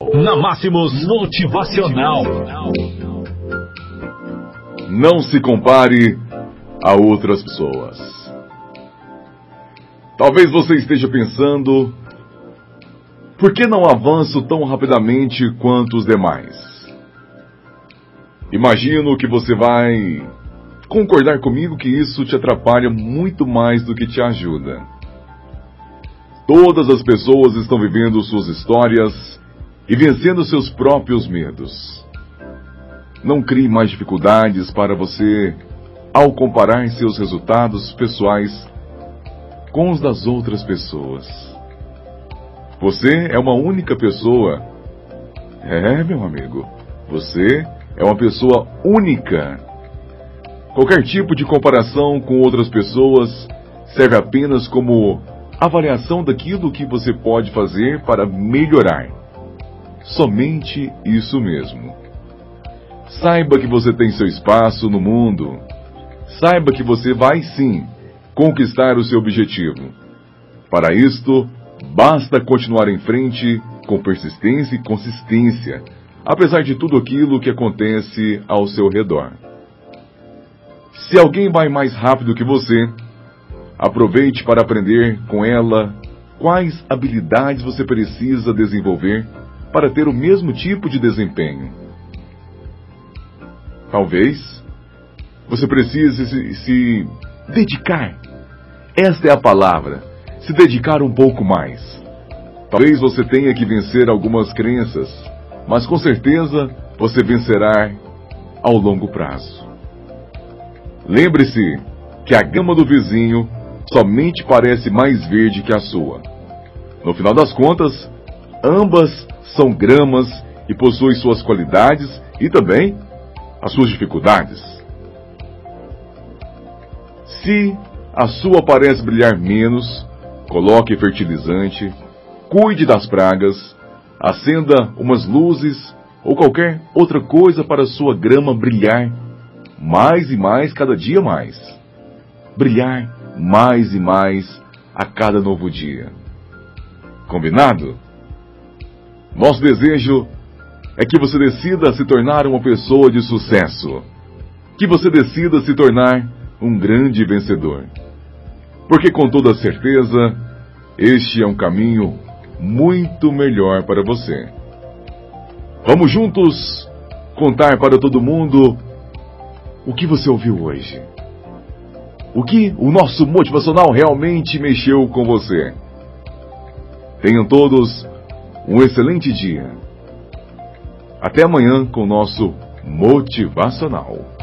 Na Máximos Motivacional. Não se compare a outras pessoas. Talvez você esteja pensando: por que não avanço tão rapidamente quanto os demais? Imagino que você vai concordar comigo que isso te atrapalha muito mais do que te ajuda. Todas as pessoas estão vivendo suas histórias e vencendo seus próprios medos. Não crie mais dificuldades para você ao comparar seus resultados pessoais com os das outras pessoas. Você é uma única pessoa. É, meu amigo, você é uma pessoa única. Qualquer tipo de comparação com outras pessoas serve apenas como avaliação daquilo que você pode fazer para melhorar somente isso mesmo. Saiba que você tem seu espaço no mundo. Saiba que você vai sim conquistar o seu objetivo. Para isto, basta continuar em frente com persistência e consistência, apesar de tudo aquilo que acontece ao seu redor. Se alguém vai mais rápido que você, aproveite para aprender com ela quais habilidades você precisa desenvolver para ter o mesmo tipo de desempenho. Talvez você precise se, se dedicar. Esta é a palavra. Se dedicar um pouco mais. Talvez você tenha que vencer algumas crenças, mas com certeza você vencerá ao longo prazo. Lembre-se que a gama do vizinho somente parece mais verde que a sua. No final das contas, ambas são gramas e possuem suas qualidades e também as suas dificuldades. Se a sua parece brilhar menos, coloque fertilizante, cuide das pragas, acenda umas luzes ou qualquer outra coisa para sua grama brilhar mais e mais cada dia mais. Brilhar mais e mais a cada novo dia. Combinado? Nosso desejo é que você decida se tornar uma pessoa de sucesso. Que você decida se tornar um grande vencedor. Porque com toda certeza, este é um caminho muito melhor para você. Vamos juntos contar para todo mundo o que você ouviu hoje. O que o nosso motivacional realmente mexeu com você. Tenham todos um excelente dia. Até amanhã com o nosso Motivacional.